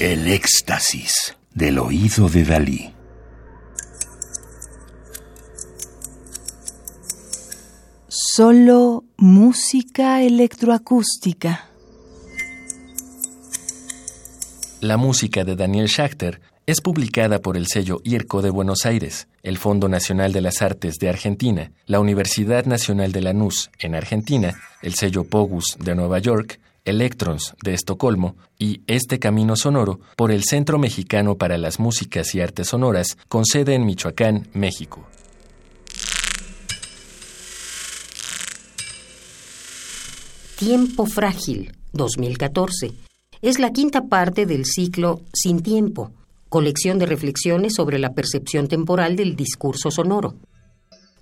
El éxtasis del oído de Dalí. Solo música electroacústica. La música de Daniel Schachter es publicada por el sello IRCO de Buenos Aires, el Fondo Nacional de las Artes de Argentina, la Universidad Nacional de Lanús en Argentina, el sello Pogus de Nueva York, Electrons de Estocolmo y Este Camino Sonoro por el Centro Mexicano para las Músicas y Artes Sonoras con sede en Michoacán, México. Tiempo Frágil, 2014. Es la quinta parte del ciclo Sin Tiempo, colección de reflexiones sobre la percepción temporal del discurso sonoro.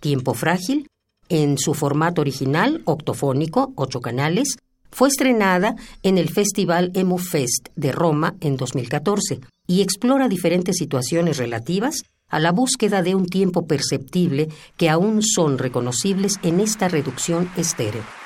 Tiempo Frágil, en su formato original, octofónico, ocho canales, fue estrenada en el Festival Emu Fest de Roma en 2014 y explora diferentes situaciones relativas a la búsqueda de un tiempo perceptible que aún son reconocibles en esta reducción estéreo.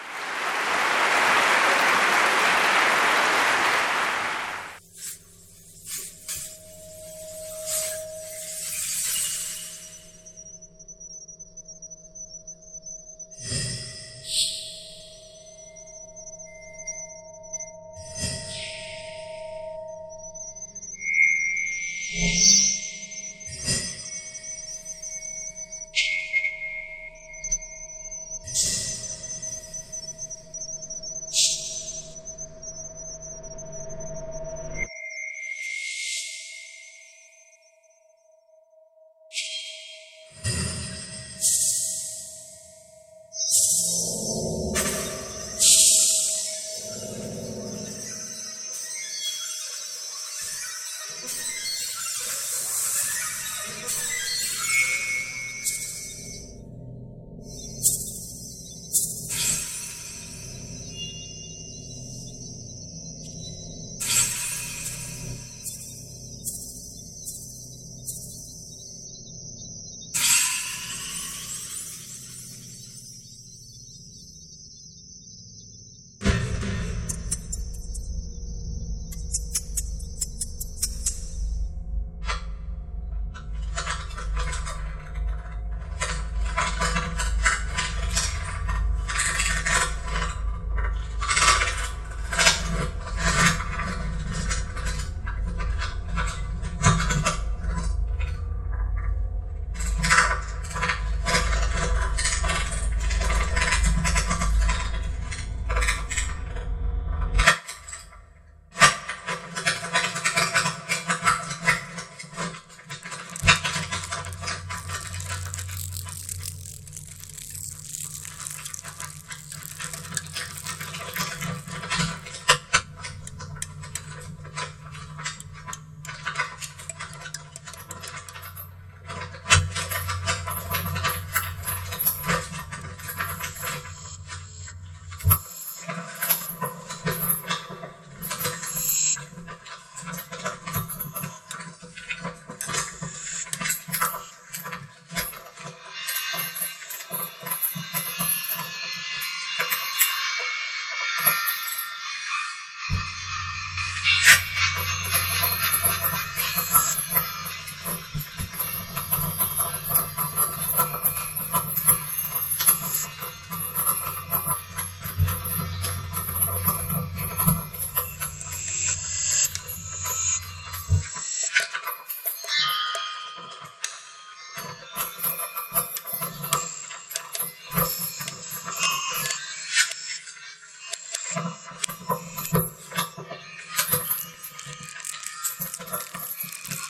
Thank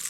you.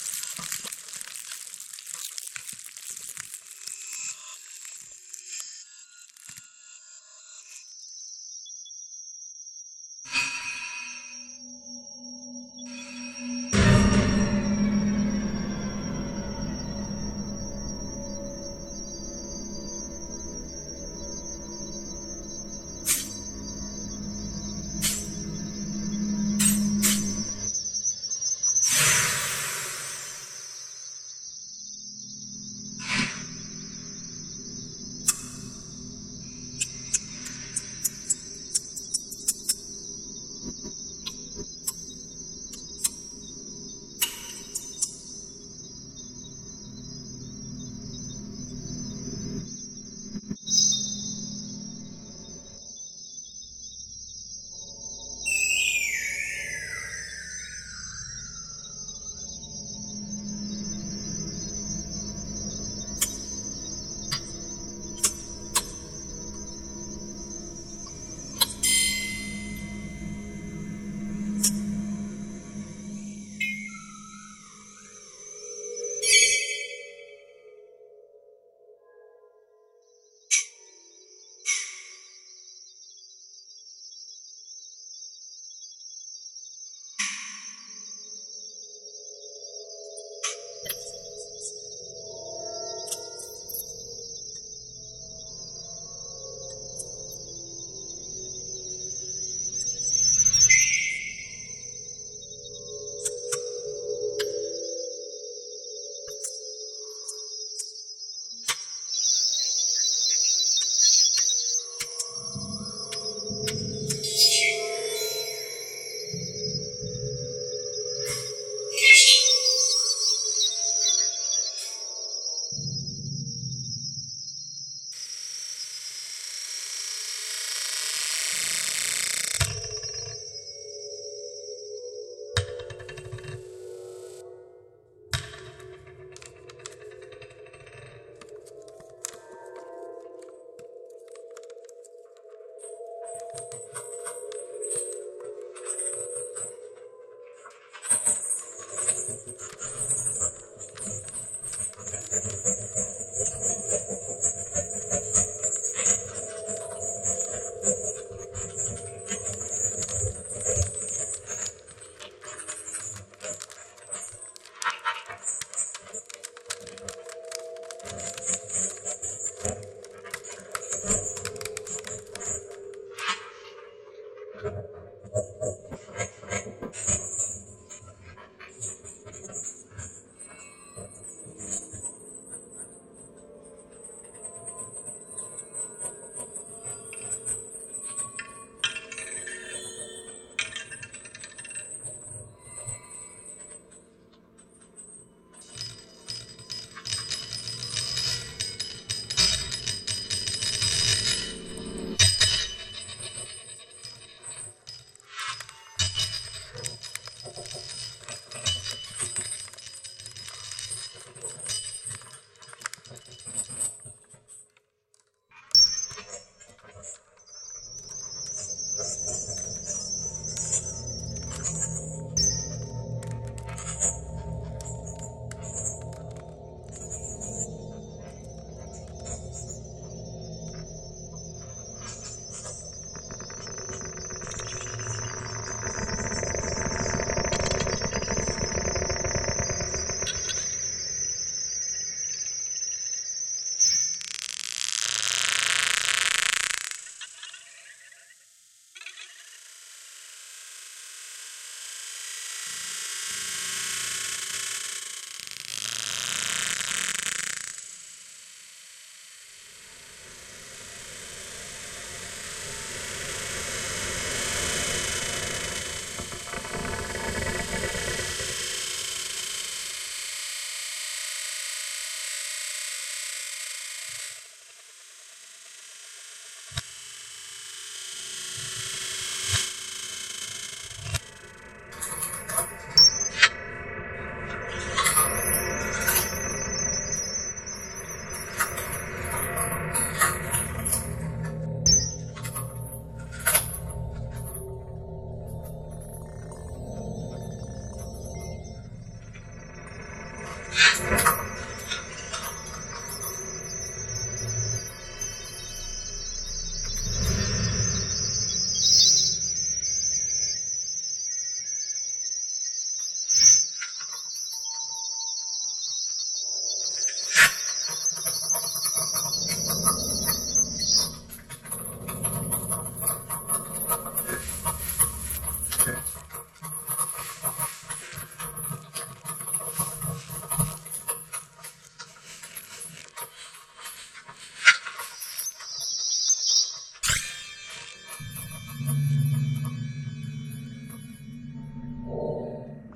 Yeah.